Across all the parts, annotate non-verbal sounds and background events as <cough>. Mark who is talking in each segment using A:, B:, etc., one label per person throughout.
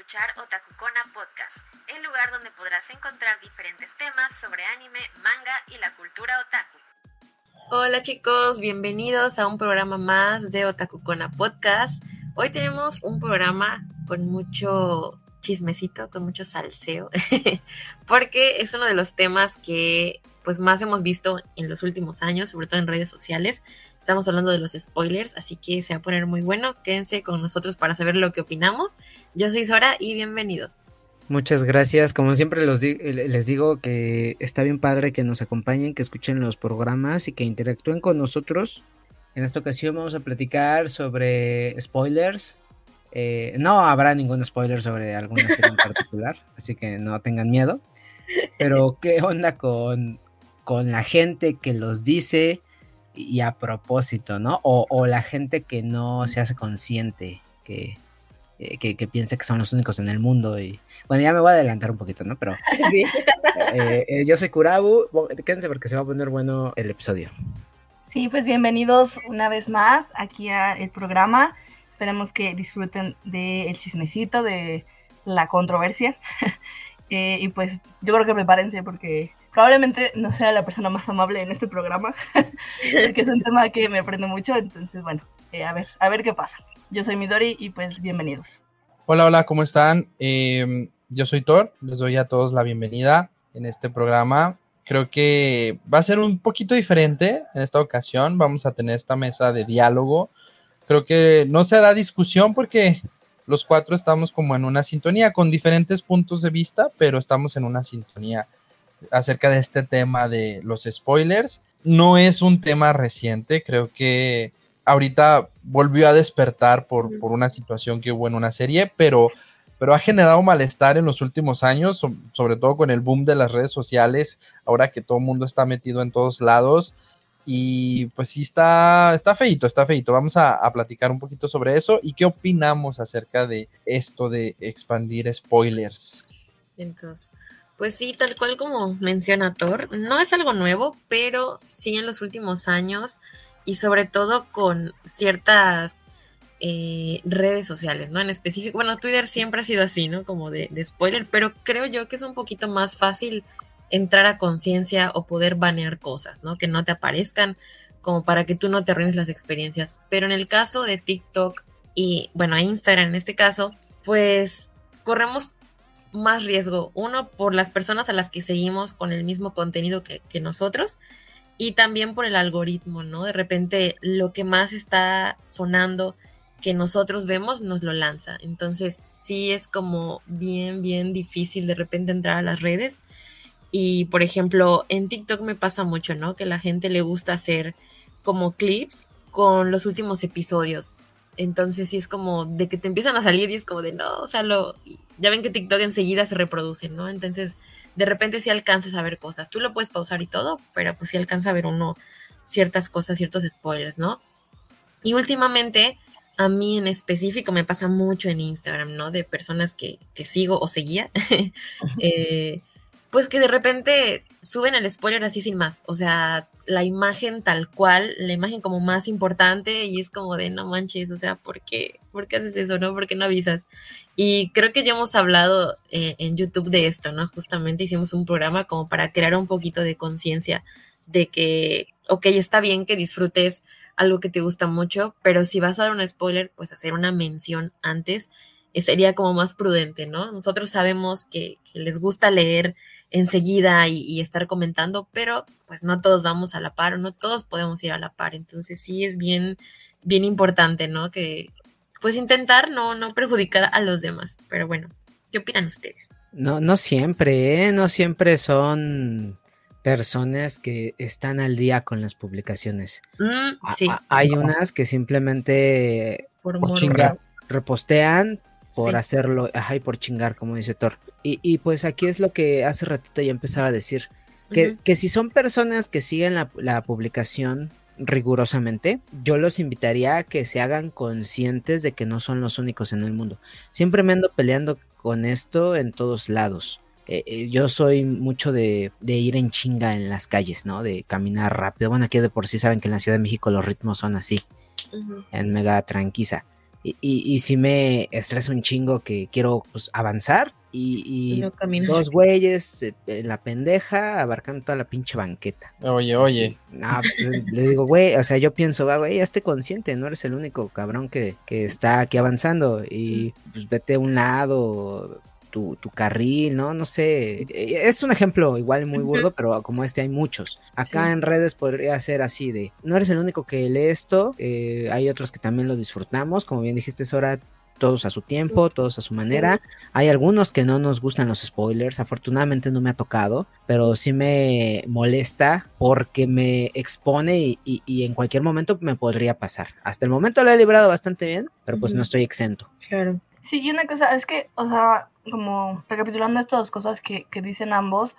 A: escuchar Otakukona Podcast, el lugar donde podrás encontrar diferentes temas sobre anime, manga y la cultura otaku. Hola chicos, bienvenidos a un programa más de Otakukona Podcast. Hoy tenemos un programa con mucho chismecito, con mucho salseo, <laughs> porque es uno de los temas que pues más hemos visto en los últimos años, sobre todo en redes sociales. Estamos hablando de los spoilers, así que se va a poner muy bueno. Quédense con nosotros para saber lo que opinamos. Yo soy Sora y bienvenidos.
B: Muchas gracias. Como siempre les digo que está bien padre que nos acompañen, que escuchen los programas y que interactúen con nosotros. En esta ocasión vamos a platicar sobre spoilers. Eh, no habrá ningún spoiler sobre alguna serie en particular, <laughs> así que no tengan miedo. Pero qué onda con, con la gente que los dice, y a propósito, ¿no? O, la gente que no se hace consciente, que, eh, que, piensa que son los únicos en el mundo. Y bueno, ya me voy a adelantar un poquito, ¿no? Pero <laughs> eh, eh, yo soy Kurabu, quédense porque se va a poner bueno el episodio.
C: Sí, pues bienvenidos una vez más aquí al programa. Esperemos que disfruten del chismecito, de la controversia. <laughs> y pues yo creo que prepárense porque probablemente no sea la persona más amable en este programa, <laughs> que es un tema que me aprende mucho, entonces bueno, eh, a ver, a ver qué pasa. Yo soy Midori y pues bienvenidos.
D: Hola, hola, ¿cómo están? Em, yo soy Thor, les doy a todos la bienvenida en este programa. Creo que va a ser un poquito diferente en esta ocasión, vamos a tener esta mesa de diálogo. Creo que no se hará discusión porque los cuatro estamos como en una sintonía con diferentes puntos de vista, pero estamos en una sintonía acerca de este tema de los spoilers. No es un tema reciente, creo que ahorita volvió a despertar por, una situación que hubo en una serie, pero, pero ha generado malestar en los últimos años, sobre todo con el boom de las redes sociales, ahora que todo el mundo está metido en todos lados. Y pues sí, está, está feito, está feito. Vamos a, a, platicar un poquito sobre eso y qué opinamos acerca de esto de expandir spoilers.
A: Entonces, pues sí, tal cual como menciona Thor, no es algo nuevo, pero sí en los últimos años y sobre todo con ciertas eh, redes sociales, ¿no? En específico, bueno, Twitter siempre ha sido así, ¿no? Como de, spoiler, pero creo yo que es un poquito más fácil entrar a conciencia o poder banear cosas, ¿no? Que no te aparezcan como para que tú no te arruines las experiencias. Pero en el caso de TikTok y, bueno, Instagram en este caso, pues corremos más riesgo. Uno, por las personas a las que seguimos con el mismo contenido que, nosotros y también por el algoritmo, ¿no? De repente lo que más está sonando que nosotros vemos nos lo lanza. Entonces sí es como bien, bien difícil de repente entrar a las redes. Y por ejemplo, en TikTok me pasa mucho, ¿no? Que la gente le gusta hacer como clips con los últimos episodios. Entonces sí es como de que te empiezan a salir y es como de no, o sea, lo, ya ven que TikTok enseguida se reproduce, ¿no? Entonces de repente sí alcanzas a ver cosas. Tú lo puedes pausar y todo, pero pues sí alcanza a ver uno ciertas cosas, ciertos spoilers, ¿no? Y últimamente a mí en específico me pasa mucho en Instagram, ¿no? De personas que, que sigo o seguía, <laughs> eh, pues que de repente suben el spoiler así sin más. O sea, la imagen tal cual, la imagen como más importante y es como de no manches, o sea, ¿por qué, ¿Por qué haces eso, no? ¿Por qué no avisas? Y creo que ya hemos hablado eh, en YouTube de esto, ¿no? Justamente hicimos un programa como para crear un poquito de conciencia de que, ok, está bien que disfrutes algo que te gusta mucho, pero si vas a dar un spoiler, pues hacer una mención antes eh, sería como más prudente, ¿no? Nosotros sabemos que, que les gusta leer enseguida y, estar comentando, pero pues no todos vamos a la par, no todos podemos ir a la par, entonces sí es bien, bien importante, ¿no? Que pues intentar no, no perjudicar a los demás, pero bueno, ¿qué opinan ustedes?
B: No, no siempre, ¿eh? No siempre son personas que están al día con las publicaciones.
A: Mm, sí.
B: hay unas que simplemente
A: por,
B: repostean por hacerlo, ajá, y por chingar, como dice Thor. Y, pues aquí es lo que hace ratito ya empezaba a decir, que, que si son personas que siguen la, publicación rigurosamente, yo los invitaría a que se hagan conscientes de que no son los únicos en el mundo. Siempre me ando peleando con esto en todos lados. Eh, eh, yo soy mucho de, de, ir en chinga en las calles, ¿no? De caminar rápido. Bueno, aquí de por sí saben que en la Ciudad de México los ritmos son así, en mega tranquiza Y, y, sí me estresa un chingo que quiero pues, avanzar y, dos güeyes eh, en la pendeja abarcando toda la pinche banqueta.
D: Oye, oye.
B: Pues, le digo, güey, o sea, yo pienso, güey, ya esté consciente, no eres el único cabrón que, que está aquí avanzando y pues vete a un lado, tu, tu, carril, ¿no? No sé. Eh, es un ejemplo igual muy burdo, pero como este hay muchos. Acá en redes podría ser así de, no eres el único que lee esto, eh, hay otros que también lo disfrutamos, como bien dijiste, Sora, todos a su tiempo, todos a su manera. Hay algunos que no nos gustan los spoilers, afortunadamente no me ha tocado, pero sí me molesta porque me expone y, en cualquier momento me podría pasar. Hasta el momento lo he librado bastante bien, pero pues no estoy exento.
A: Claro.
C: Sí, y una cosa es que, o sea, como recapitulando estas dos cosas que, que dicen ambos,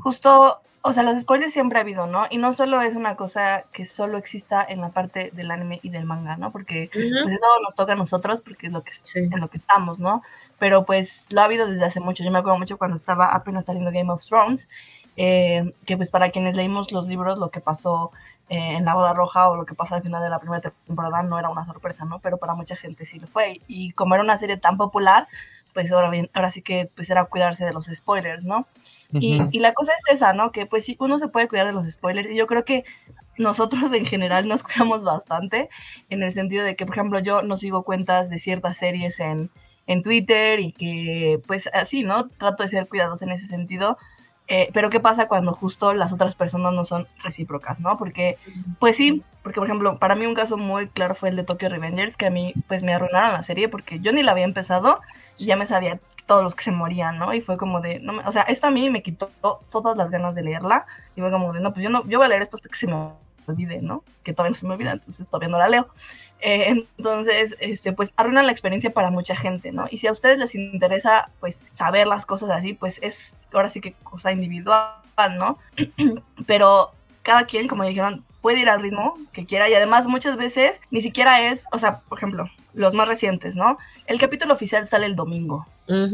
C: justo, o sea, los spoilers siempre ha habido, ¿no? Y no solo es una cosa que solo exista en la parte del anime y del manga, ¿no? Porque pues eso nos toca a nosotros porque es lo que, en lo que estamos, ¿no? Pero pues lo ha habido desde hace mucho. Yo me acuerdo mucho cuando estaba apenas saliendo Game of Thrones, eh, que pues para quienes leímos los libros, lo que pasó eh, en la boda roja o lo que pasa al final de la primera temporada no era una sorpresa, ¿no? Pero para mucha gente sí lo fue. Y como era una serie tan popular, pues ahora, bien, ahora sí que pues era cuidarse de los spoilers, ¿no? y, y, la cosa es esa, ¿no? Que pues sí, uno se puede cuidar de los spoilers y yo creo que nosotros en general nos <laughs> cuidamos bastante en el sentido de que, por ejemplo, yo no sigo cuentas de ciertas series en, en Twitter y que pues así, ¿no? Trato de ser cuidadoso en ese sentido. Eh, pero ¿qué pasa cuando justo las otras personas no son recíprocas, ¿no? Porque, pues sí, porque por ejemplo, para mí un caso muy claro fue el de Tokyo Revengers, que a mí pues me arruinaron la serie porque yo ni la había empezado y ya me sabía todos los que se morían, ¿no? Y fue como de, no o sea, esto a mí me quitó todas las ganas de leerla y fue como de, no, pues yo no, yo voy a leer esto hasta que se me olvide, ¿no? Que todavía no se me olvida, entonces todavía no la leo. Eh, entonces, este, pues arruina la experiencia para mucha gente, ¿no? Y si a ustedes les interesa, pues saber las cosas así, pues es ahora sí que cosa individual, ¿no? <clears throat> Pero cada quien, como dijeron, puede ir al ritmo que quiera y además muchas veces ni siquiera es, o sea, por ejemplo, los más recientes, ¿no? El capítulo oficial sale el domingo.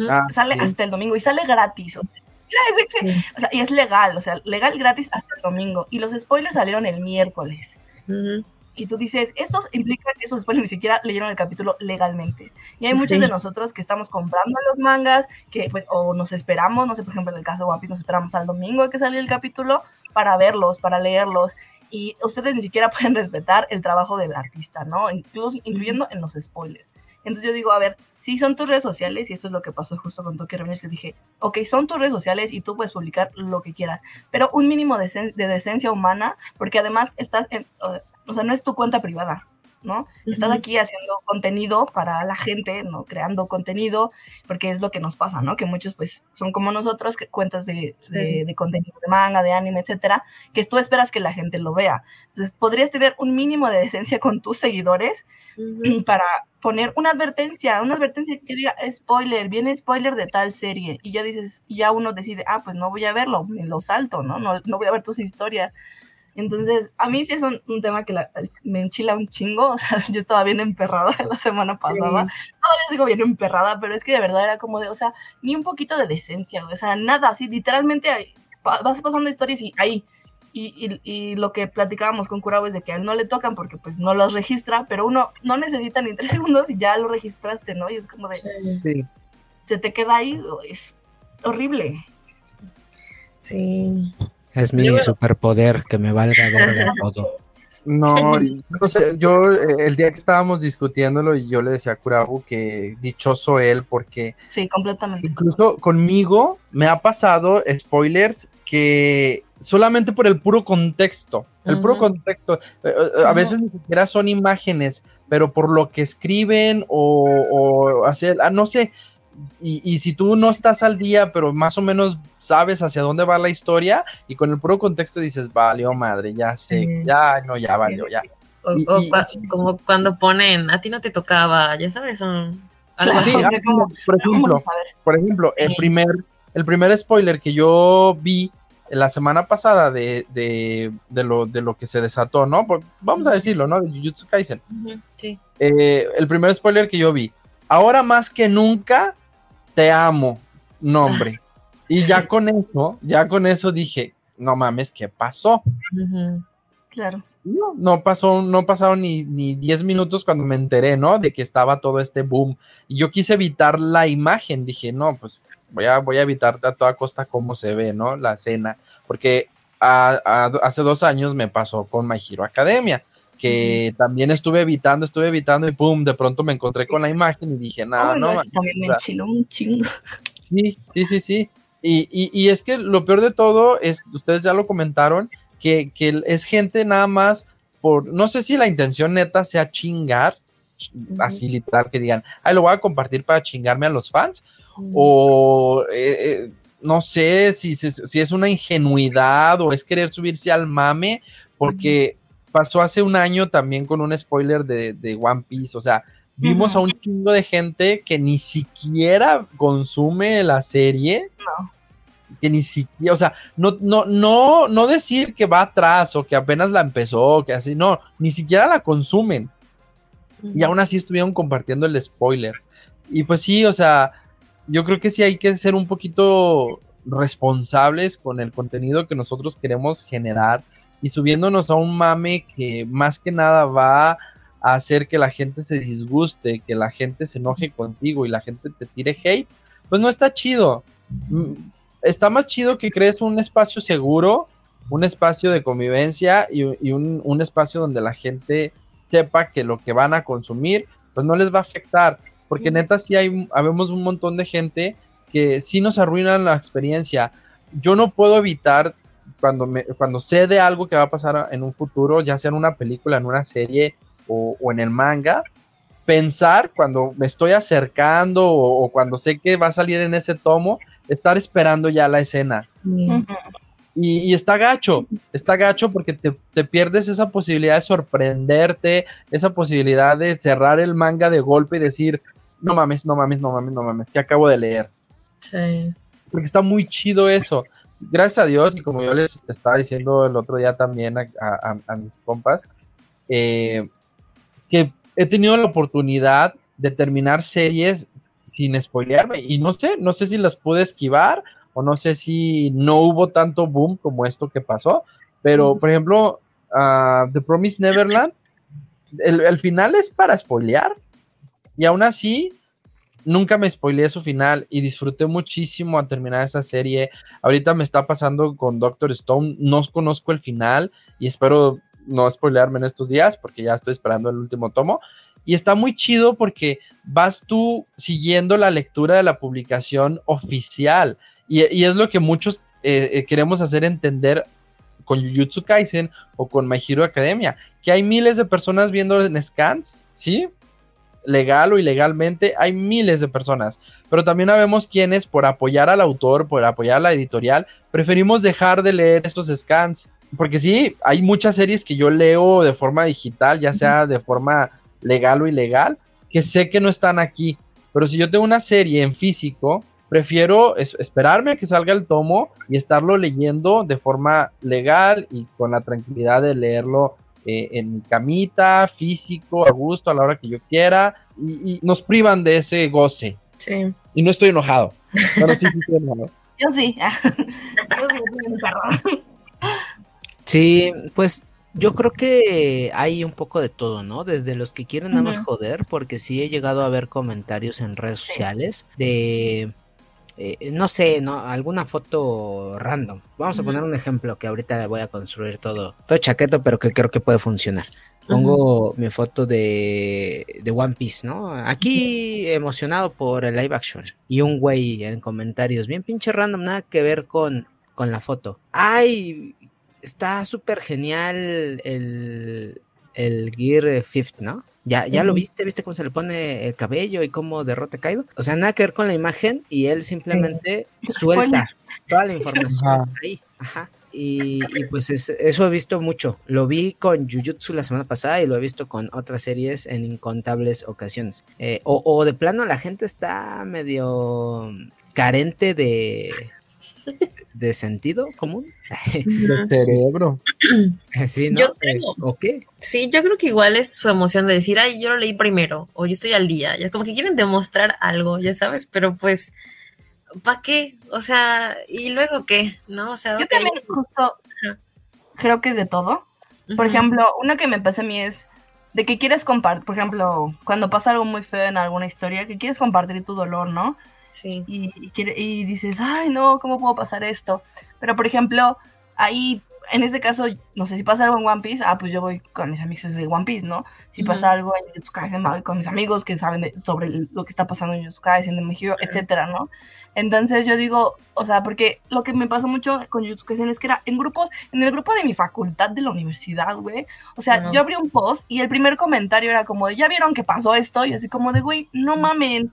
C: Ah, sale hasta el domingo y sale gratis. O sea, <laughs> y es legal, o sea, legal gratis hasta el domingo. Y los spoilers salieron el miércoles. Y tú dices, estos implican que esos spoilers ni siquiera leyeron el capítulo legalmente. Y hay muchos de nosotros que estamos comprando los mangas, que pues, o nos esperamos, no sé, por ejemplo, en el caso de One nos esperamos al domingo que sale el capítulo para verlos, para leerlos y ustedes ni siquiera <laughs> pueden respetar el trabajo del artista, ¿no? Incluso, incluyendo en los spoilers. Entonces yo digo, a ver, si son tus redes sociales, y esto es lo que pasó justo con Tokyo Revengers, que dije, ok, son tus redes sociales y tú puedes publicar lo que quieras, pero un mínimo de, de decencia humana, porque además estás en, o sea, no es tu cuenta privada, ¿no? Estás aquí haciendo contenido para la gente, ¿no? Creando contenido, porque es lo que nos pasa, ¿no? Que muchos, pues, son como nosotros, que cuentas de, de, contenido de manga, de anime, etcétera, que tú esperas que la gente lo vea. Entonces, podrías tener un mínimo de decencia con tus seguidores <clears throat> para poner una advertencia, una advertencia que diga spoiler, viene spoiler de tal serie, y ya dices, ya uno decide, ah, pues no voy a verlo, me lo salto, ¿no? No, no voy a ver tus historias. Entonces, a mí sí es un, tema que me enchila un chingo. O sea, <laughs> yo estaba bien emperrada <laughs> la semana pasada. Todavía sigo bien emperrada, pero es que de verdad era como de, o sea, ni un poquito de decencia, o sea, nada, así, literalmente vas pasando historias y ahí. Y, y, lo que platicábamos con Curabo es de que a él no le tocan porque pues no los registra, pero uno no necesita ni tres <laughs> segundos y ya lo registraste, ¿no? Y es como de, sí. se te queda ahí, es horrible.
A: Sí.
B: Es mi superpoder que me valga <laughs> de todo.
D: No, no sé, yo eh, el día que estábamos discutiéndolo, yo le decía a Kurabu que dichoso él porque...
C: Sí, completamente.
D: Incluso conmigo me ha pasado spoilers que solamente por el puro contexto, el puro contexto, eh, eh, a veces ni siquiera son imágenes, pero por lo que escriben o, o hacer, ah, no sé, y, si tú no estás al día, pero más o menos sabes hacia dónde va la historia, y con el puro contexto dices, valió madre, ya sé, ya no, ya valió, ya.
A: O, como cuando ponen, a ti no te tocaba, ya sabes, son algo así.
D: Ah, por ejemplo, por ejemplo, el primer, el primer spoiler que yo vi la semana pasada de, de, de, lo, de lo que se desató, ¿no? Pues, vamos a decirlo, ¿no? De Jujutsu Kaisen.
A: Sí.
D: Eh, el primer spoiler que yo vi. Ahora más que nunca, te amo, nombre. Y ya con eso, ya con eso dije, no mames, ¿qué pasó?
C: Claro.
D: no, no pasó, no pasaron ni, ni 10 minutos cuando me enteré, ¿no? De que estaba todo este boom. Y yo quise evitar la imagen. Dije, no, pues voy a, voy a evitar a toda costa cómo se ve, ¿no? La escena. Porque hace dos años me pasó con My Hero Academia, que también estuve evitando, estuve evitando y pum, de pronto me encontré con la imagen y dije, nada, no.
C: También me enchiló un chingo.
D: Sí, sí, sí, sí. Y, y, y, es que lo peor de todo es, ustedes ya lo comentaron, que, que, es gente nada más por, no sé si la intención neta sea chingar, así literal que digan, ay, lo voy a compartir para chingarme a los fans, o eh, eh, no sé si, si, es una ingenuidad o es querer subirse al mame, porque pasó hace un año también con un spoiler de, de One Piece, o sea, vimos a un chingo de gente que ni siquiera consume la serie.
C: No.
D: Que ni siquiera, o sea, no, no, no, no decir que va atrás o que apenas la empezó, que así, no, ni siquiera la consumen. Y aún así estuvieron compartiendo el spoiler. Y pues sí, o sea, yo creo que sí hay que ser un poquito responsables con el contenido que nosotros queremos generar y subiéndonos a un mame que más que nada va hacer que la gente se disguste, que la gente se enoje contigo y la gente te tire hate, pues no está chido. Mm, está más chido que crees un espacio seguro, un espacio de convivencia y, un, espacio donde la gente sepa que lo que van a consumir, pues no les va a afectar. Porque neta sí hay, habemos un montón de gente que sí nos arruinan la experiencia. Yo no puedo evitar cuando, me, cuando sé de algo que va a pasar en un futuro, ya sea en una película, en una serie, o, en el manga, pensar cuando me estoy acercando o, cuando sé que va a salir en ese tomo, estar esperando ya la escena. Y, está gacho, está gacho porque te, pierdes esa posibilidad de sorprenderte, esa posibilidad de cerrar el manga de golpe y decir, no mames, no mames, no mames, no mames, que acabo de leer.
A: Sí.
D: Porque está muy chido eso. Gracias a Dios, y como yo les estaba diciendo el otro día también a, mis compas, eh, que he tenido la oportunidad de terminar series sin spoilearme y no sé, no sé si las pude esquivar o no sé si no hubo tanto boom como esto que pasó, pero por ejemplo, uh, The Promise Neverland, el, el, final es para spoilear y aún así nunca me spoileé su final y disfruté muchísimo a terminar esa serie. Ahorita me está pasando con Doctor Stone, no conozco el final y espero no spoilearme en estos días porque ya estoy esperando el último tomo. Y está muy chido porque vas tú siguiendo la lectura de la publicación oficial. Y, es lo que muchos eh, eh, queremos hacer entender con Jujutsu Kaisen o con My Hero Academia, que hay miles de personas viendo en scans, ¿sí? Legal o ilegalmente, hay miles de personas. Pero también sabemos quienes, por apoyar al autor, por apoyar a la editorial, preferimos dejar de leer estos scans porque sí, hay muchas series que yo leo de forma digital, ya sea de forma legal o ilegal, que sé que no están aquí. Pero si yo tengo una serie en físico, prefiero esperarme a que salga el tomo y estarlo leyendo de forma legal y con la tranquilidad de leerlo eh, en mi camita, físico, a gusto, a la hora que yo quiera, y, nos privan de ese goce.
A: Sí.
D: Y no estoy enojado. Pero sí, estoy enojado. <laughs> <laughs>
C: Yo sí. yo sí,
B: Sí, pues yo creo que hay un poco de todo, ¿no? Desde los que quieren nada más joder, porque sí he llegado a ver comentarios en redes sociales de, eh, no sé, ¿no? Alguna foto random. Vamos a poner un ejemplo que ahorita le voy a construir todo, todo chaqueto, pero que creo que puede funcionar. Pongo mi foto de, de One Piece, ¿no? Aquí emocionado por el live action. Y un güey en comentarios, bien pinche random, nada que ver con, con la foto. Ay, está súper genial el, el Gear Fifth, ¿no? Ya, ya lo viste, viste cómo se le pone el cabello y cómo derrota caído. O sea, nada que ver con la imagen y él simplemente suelta toda la información ahí. Ajá. Y, pues eso he visto mucho. Lo vi con Jujutsu la semana pasada y lo he visto con otras series en incontables ocasiones. Eh, o, o de plano la gente está medio carente de, de sentido común.
D: De cerebro. <laughs>
B: Sí, ¿no? Yo creo, qué?
A: Sí, yo creo que igual es su emoción de decir, ay, yo lo leí primero, o yo estoy al día. Ya es como que quieren demostrar algo, ya sabes, pero pues, ¿para qué? O sea, ¿y luego qué? ¿No? O sea,
C: yo también justo creo que de todo. Por ejemplo, una que me pasa a mí es de que quieres compartir, por ejemplo, cuando pasa algo muy feo en alguna historia, que quieres compartir tu dolor, ¿no?
A: Sí.
C: Y, y, quiere- y dices, ay, no, ¿cómo puedo pasar esto? Pero, por ejemplo, ahí, en este caso, no sé, si pasa algo en One Piece, ah, pues yo voy con mis amigos de One Piece, ¿no? Si
A: Ujú.
C: pasa algo en Jujutsu Kaisen, voy con mis amigos que saben de- sobre lo que está pasando en de My Hero,
A: Claro.
C: etcétera, ¿no? Entonces yo digo, o sea, porque lo que me pasó mucho con Jujutsu Kaisen es que era en grupos, en el grupo de mi facultad de la universidad, güey. O sea, yo abrí un post y el primer comentario era como, de, ¿ya vieron que pasó esto? Y así como de, güey, no mamen,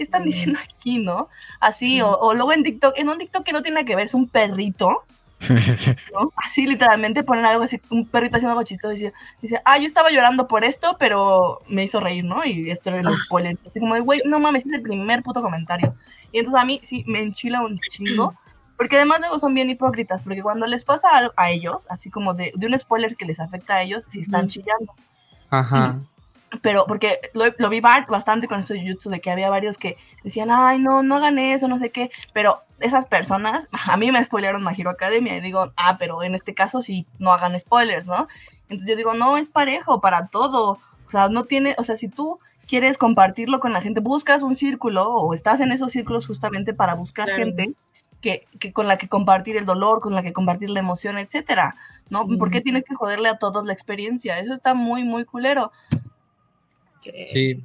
C: ¿qué están
A: Sí.
C: diciendo aquí, no? Así,
A: Sí.
C: o, o luego en TikTok, en un TikTok que no tiene que ver, es un perrito, <laughs> ¿no? Así literalmente ponen algo así, un perrito haciendo algo chistoso y dice, dice, ah, yo estaba llorando por esto, pero me hizo reír, ¿no? Y esto era el spoiler. Así como de, güey, no mames, es el primer puto comentario. Y entonces a mí sí me enchila un chingo. <clears throat> Porque además luego son bien hipócritas, porque cuando les pasa algo a ellos, así como de, de un spoiler que les afecta a ellos, sí están chillando.
D: Ajá.
C: Pero porque lo, lo vi ba- bastante con esto de Jutsu, de que había varios que decían, ay, no, no hagan eso, no sé qué. Pero esas personas, <laughs> a mí me spoilearon My Hero Academia y digo, ah, pero en este caso sí, no hagan spoilers, ¿no? Entonces yo digo, no, es parejo para todo. O sea, no tiene, o sea, si tú quieres compartirlo con la gente, buscas un círculo o estás en esos círculos justamente para buscar
A: Claro.
C: gente que, que con la que compartir el dolor, con la que compartir la emoción, etcétera, ¿no?
A: Sí.
C: ¿Por qué tienes que joderle a todos la experiencia? Eso está muy, muy culero.
D: Sí.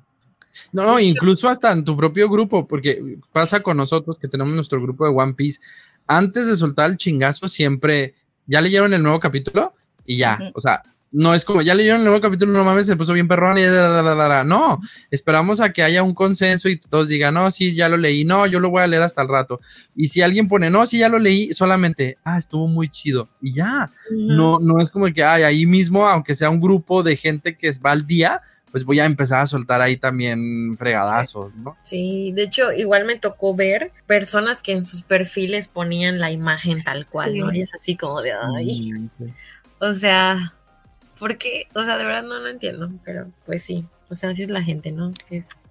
D: No, no, incluso hasta en tu propio grupo, porque pasa con nosotros que tenemos nuestro grupo de One Piece. Antes de soltar el chingazo, siempre ya leyeron el nuevo capítulo y ya. O sea, no es como ya leyeron el nuevo capítulo, no mames, se puso bien perrón y da, da, da, da, da. no. Esperamos a que haya un consenso y todos digan, no, sí, ya lo leí, no, yo lo voy a leer hasta el rato. Y si alguien pone, no, sí, ya lo leí, solamente, ah, estuvo muy chido y ya. No, no es como que ay, ahí mismo, aunque sea un grupo de gente que va al día, pues voy a empezar a soltar ahí también fregadazos, ¿no?
A: Sí, de hecho, igual me tocó ver personas que en sus perfiles ponían la imagen tal cual,
C: Sí.
A: ¿no? Y es así como de, ay,
D: Sí, sí.
A: o sea, ¿por qué? O sea, de verdad no lo entiendo, pero pues sí, o sea, así es la gente, ¿no? Es,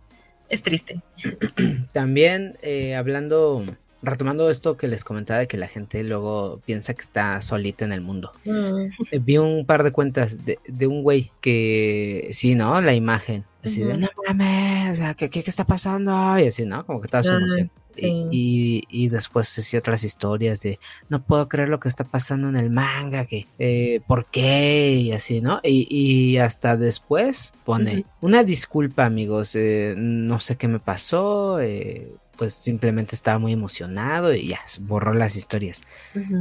A: es triste. <clears throat>
B: También eh, hablando, retomando esto que les comentaba de que la gente luego piensa que está solita en el mundo. Eh, Vi un par de cuentas de, de un güey que, sí, ¿no? La imagen. Así de, no mames, o sea, ¿qué, qué, qué está pasando? Y así, ¿no? Como que toda su emoción.
A: Sí.
B: Y, y, y después sí otras historias de, no puedo creer lo que está pasando en el manga, que, eh, ¿por qué? Y así, ¿no? Y, y hasta después pone, una disculpa, amigos, eh, no sé qué me pasó, eh, pues simplemente estaba muy emocionado y ya, borró las historias.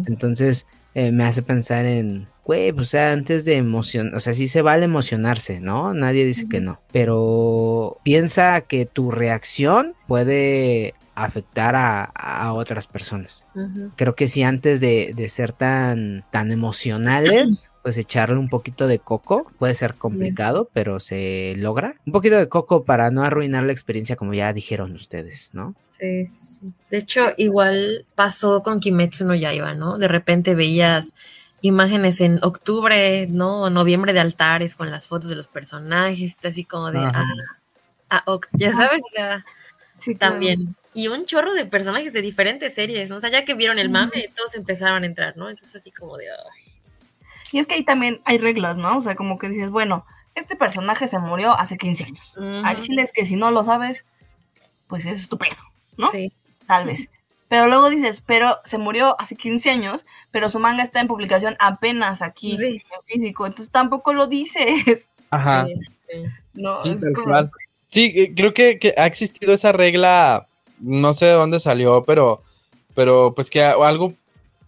B: Entonces me hace pensar en, güey, pues, o sea, antes de emocionar, o sea, sí se vale emocionarse, ¿no? Nadie dice que no, pero piensa que tu reacción puede afectar a, a otras personas. Creo que si antes de, de ser tan, tan emocionales, <clears throat> pues echarle un poquito de coco puede ser complicado, pero se logra. Un poquito de coco para no arruinar la experiencia, como ya dijeron ustedes, ¿no?
A: Sí, sí, sí. De hecho, igual pasó con Kimetsu no Yaiba, ¿no? De repente veías imágenes en octubre, ¿no? O noviembre de altares con las fotos de los personajes, así como de,
D: Ajá.
A: ah, ah, ok, ya sabes, o sea,
C: Sí, claro.
A: Y un chorro de personajes de diferentes series, ¿no? O sea, ya que vieron el mame, todos empezaron a entrar, ¿no? Entonces fue así como de, ay,
C: Y es que ahí también hay reglas, ¿no? O sea, como que dices, bueno, este personaje se murió hace 15 años. Hay chiles que si no lo sabes, pues es estupendo, ¿no?
A: Sí,
C: Tal vez. Pero luego dices, pero se murió hace 15 años, pero su manga está en publicación apenas aquí
A: Sí.
C: en físico, entonces tampoco lo dices.
D: Ajá.
A: sí, sí.
C: No,
D: Sí,
C: es como-.
D: Sí, eh, creo que, que ha existido esa regla, no sé de dónde salió, pero, pero pues que algo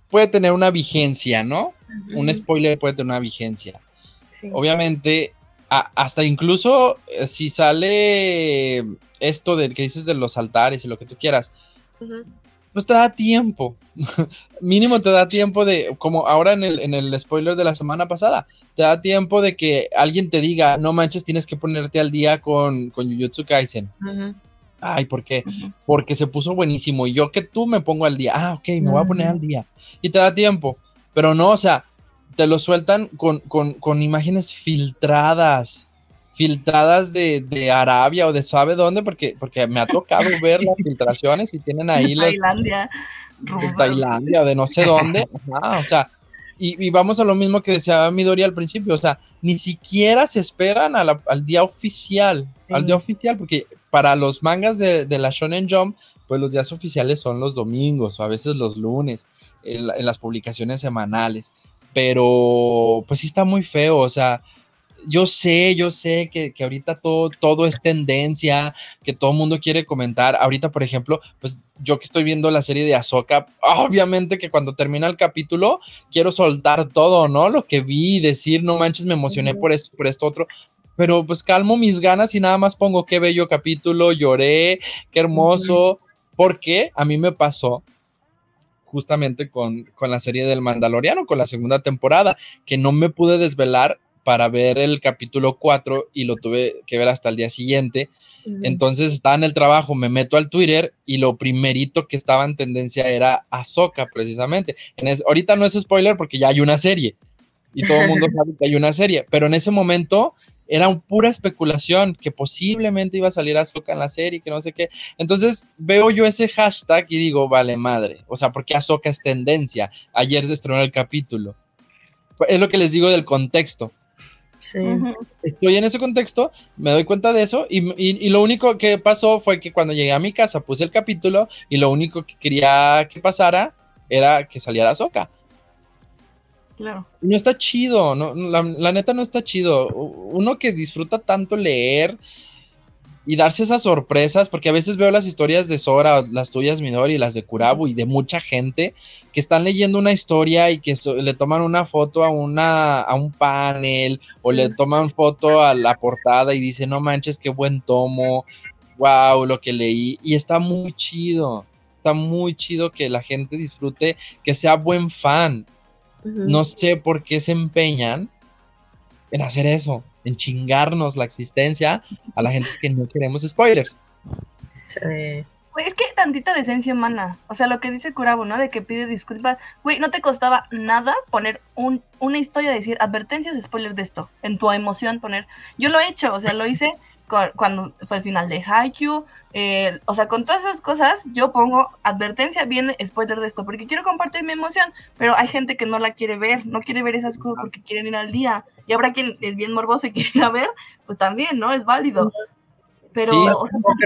D: puede tener una vigencia, ¿no? Un spoiler puede tener una vigencia.
A: sí.
D: Obviamente, a- hasta incluso eh, si sale esto del que dices de los altares y lo que tú quieras, pues te da tiempo. <laughs> Mínimo te da tiempo de, como ahora en el, en el spoiler de la semana pasada, te da tiempo de que alguien te diga, no manches, tienes que ponerte al día con, con Jujutsu Kaisen.
A: ujú.
D: Ay, ¿por qué? Porque se puso buenísimo. Y yo que tú me pongo al día. Ah, ok, me voy a poner al día. Y te da tiempo. Pero no, o sea, te lo sueltan con, con, con imágenes filtradas. Filtradas de, de Arabia o de sabe dónde, porque, porque me ha tocado <laughs> ver las filtraciones y tienen ahí los
C: Tailandia,
D: de. Tailandia o de no sé dónde. Ajá, o sea, Y, vamos a lo mismo que decía Midori al principio, o sea, ni siquiera se esperan al día oficial, al día oficial, porque para los mangas de, la Shonen Jump, pues los días oficiales son los domingos o a veces los lunes, en, en las publicaciones semanales. Pero, pues sí está muy feo, o sea, yo sé, yo sé que, ahorita todo, todo es tendencia, que todo el mundo quiere comentar. Ahorita, por ejemplo, pues yo que estoy viendo la serie de Ahsoka, obviamente que cuando termina el capítulo quiero soltar todo, ¿no? Lo que vi, decir, no manches, me emocioné por esto, por esto otro. Pero pues calmo mis ganas y nada más pongo qué bello capítulo, lloré, qué hermoso. Porque a mí me pasó justamente con, con, la serie del Mandaloriano, con la segunda temporada, que no me pude desvelar para ver el capítulo 4 y lo tuve que ver hasta el día siguiente. Entonces estaba en el trabajo, me meto al Twitter y lo primerito que estaba en tendencia era Ahsoka, precisamente. En ahorita no es spoiler porque ya hay una serie y todo el mundo <laughs> sabe que hay una serie, pero en ese momento era un pura especulación que posiblemente iba a salir Ahsoka en la serie, que no sé qué. Entonces veo yo ese hashtag y digo, vale madre, o sea, porque Ahsoka es tendencia. Ayer se estrenó el capítulo. Es lo que les digo del contexto. Estoy en ese contexto, me doy cuenta de eso y, lo único que pasó fue que cuando llegué a mi casa puse el capítulo y lo único que quería que pasara era que saliera Soca.
C: Claro.
D: No está chido, no, la, la, neta no está chido. Uno que disfruta tanto leer y darse esas sorpresas, porque a veces veo las historias de Sora, las tuyas Midori, las de Kurabu y de mucha gente que están leyendo una historia y que le toman una foto a, una, a un panel o le toman foto a la portada y dicen, no manches, qué buen tomo, wow, lo que leí. Y está muy chido, está muy chido que la gente disfrute, que sea buen fan. No sé por qué se empeñan en hacer eso en chingarnos la existencia a la gente que no queremos spoilers.
C: es que tantita decencia humana. O sea, lo que dice Curabo, ¿no? De que pide disculpas. Güey, no te costaba nada poner un, una historia, decir advertencias, spoilers de esto. En tu emoción poner. Yo lo he hecho, o sea, lo hice cuando fue el final de Haikyuu, eh, o sea, con todas esas cosas yo pongo advertencia, viene spoiler de esto, porque quiero compartir mi emoción, pero hay gente que no la quiere ver, no quiere ver esas cosas porque quieren ir al día, y habrá quien es bien morboso y <laughs> quiere ir a ver, pues también, ¿no? Es válido. Pero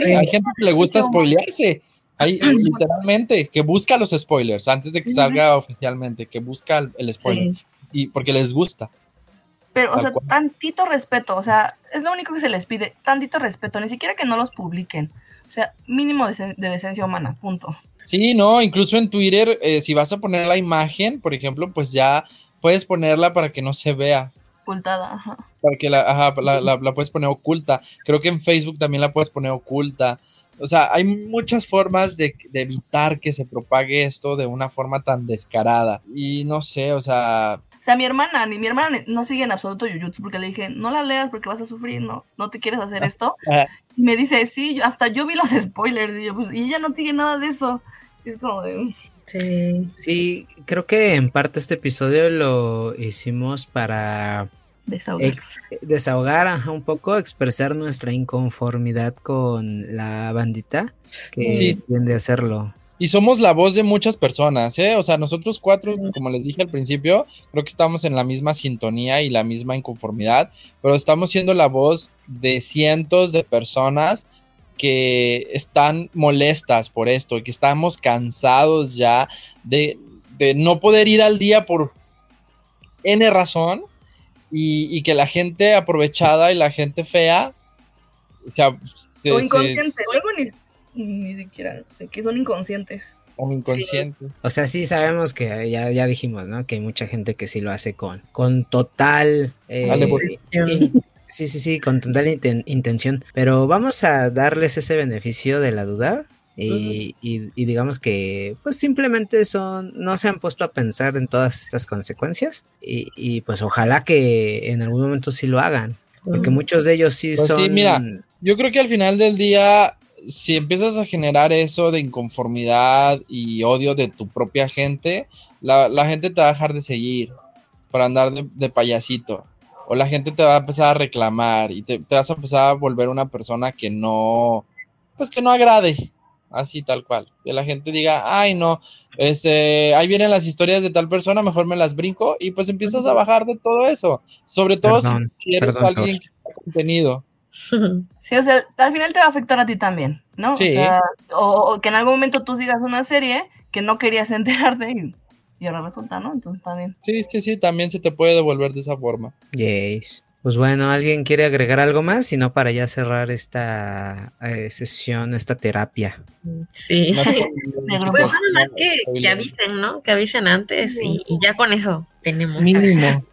D: hay gente que le gusta spoilearse. Hay <clears throat> literalmente que busca los spoilers antes de que salga oficialmente, que busca el, spoiler y porque les gusta.
C: Pero, o sea, tantito respeto, o sea, es lo único que se les pide, tantito respeto, ni siquiera que no los publiquen. O sea, mínimo de, decencia humana, punto.
D: Sí, no, incluso en Twitter, eh, si vas a poner la imagen, por ejemplo, pues ya puedes ponerla para que no se vea.
C: Ocultada, ajá.
D: Para que la, ajá, la, la, puedes poner oculta. Creo que en Facebook también la puedes poner oculta. O sea, hay muchas formas de, de, evitar que se propague esto de una forma tan descarada. Y no sé, o sea,
C: sea, mi hermana, ni mi hermana no sigue en absoluto Jujutsu porque le dije, no la leas porque vas a sufrir, no, no te quieres hacer esto. Y me dice, sí, hasta yo vi los <laughs> spoilers y yo, pues, y ella no sigue nada de eso. es como de...
B: Sí. Sí, creo que en parte este episodio lo hicimos para
C: desahogar,
B: desahogar un poco, expresar nuestra inconformidad con la bandita que sí. tiende a hacerlo.
D: Y somos la voz de muchas personas, ¿eh? O sea, nosotros cuatro, como les dije al principio, creo que estamos en la misma sintonía y la misma inconformidad, pero estamos siendo la voz de cientos de personas que están molestas por esto, que estamos cansados ya de, no poder ir al día por N razón y, que la gente aprovechada y la gente fea,
C: o sea, o inconsciente, ni siquiera, sé que son inconscientes.
D: O inconscientes.
B: O sea, sí sabemos que ya, ya dijimos, ¿no? Que hay mucha gente que sí lo hace con, con total... Eh, sí, sí, sí, con total intención. Pero vamos a darles ese beneficio de la duda. Y, y, digamos que pues simplemente son no se han puesto a pensar en todas estas consecuencias y, y pues ojalá que en algún momento sí lo hagan porque muchos de ellos sí pues son sí,
D: mira yo creo que al final del día si empiezas a generar eso de inconformidad y odio de tu propia gente, la, gente te va a dejar de seguir para andar de, payasito. O la gente te va a empezar a reclamar y te, vas a empezar a volver una persona que no, pues que no agrade. así tal cual. Que la gente diga, ay no, este, ahí vienen las historias de tal persona, mejor me las brinco y pues empiezas a bajar de todo eso. Sobre todo si eres alguien que contenido. <laughs>
C: Sí, o sea, al final te va a afectar a ti también, ¿no?
D: Sí.
C: O, que en algún momento tú sigas una serie que no querías <laughs> enterarte y, y ahora resulta, ¿no? Entonces también.
D: Sí, es que sí, también se te puede devolver de esa forma.
B: Yes. Pues bueno, ¿alguien quiere agregar algo más? Si no, para ya cerrar esta eh, sesión, esta terapia.
A: Sí. <laughs> pues nada más que, que, avisen, ¿no? Que avisen antes y, y ya con eso tenemos.
D: Mínimo.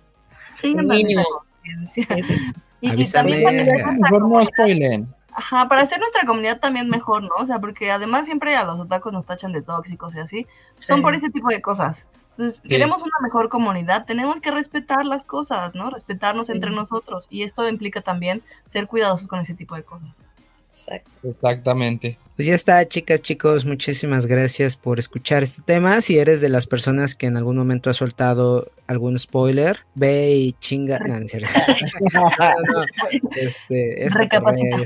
A: Mínimo. <laughs> <laughs>
C: Y,
B: Avísame.
C: y también
D: Mejor no spoilen.
C: Ajá, para hacer nuestra comunidad también mejor, ¿no? O sea, porque además siempre a los otakus nos tachan de tóxicos y así. Son
A: Sí.
C: por ese tipo de cosas. Entonces, queremos una mejor comunidad, tenemos que respetar las cosas, ¿no? Respetarnos
A: Sí.
C: entre nosotros. Y esto implica también ser cuidadosos con ese tipo de cosas.
A: Exacto.
D: Exactamente.
B: Pues ya está, chicas, chicos, muchísimas gracias por escuchar este tema. Si eres de las personas que en algún momento ha soltado algún spoiler, ve y chinga. No, cierto. <laughs> No, no, Este, es
C: Recapacita. <laughs>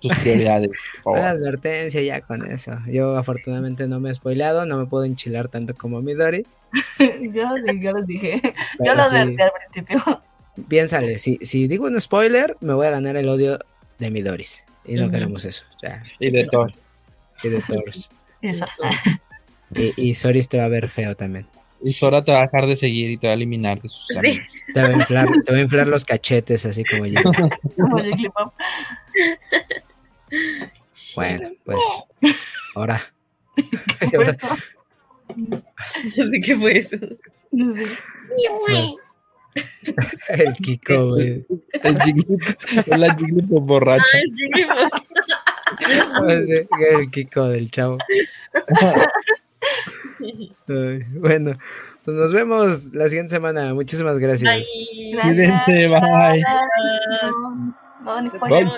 D: tus prioridades. por
B: Una advertencia ya con eso. Yo afortunadamente no me he spoileado, no me puedo enchilar tanto como Midori. <laughs>
C: yo, sí, yo les dije. Yo
B: pero
C: lo
B: sí,
C: advertí al principio.
B: Piénsale, si, si digo un spoiler, me voy a ganar el odio de Midoris. Y no queremos eso. O sea,
D: Y de todo.
B: y de. <laughs>
C: Eso.
B: Y, y Soris te va a ver feo también.
D: Y Sora te va a dejar de seguir y te va a eliminar de sus
A: Sí.
D: amigos.
B: Te va a inflar, te va a inflar los cachetes, así como yo. <laughs> Bueno, pues ahora.
A: No <laughs> sé qué fue eso.
C: no sé.
B: El Kiko, güey.
D: El Jigglypuff, la Jigglypuff borracha.
A: Ay, Jigglypuff.
B: Ese, El Kiko del chavo. Ay, bueno, pues nos vemos la siguiente semana. Muchísimas gracias.
A: Ay,
D: Cuídense, bye.
C: No dan
D: Bye.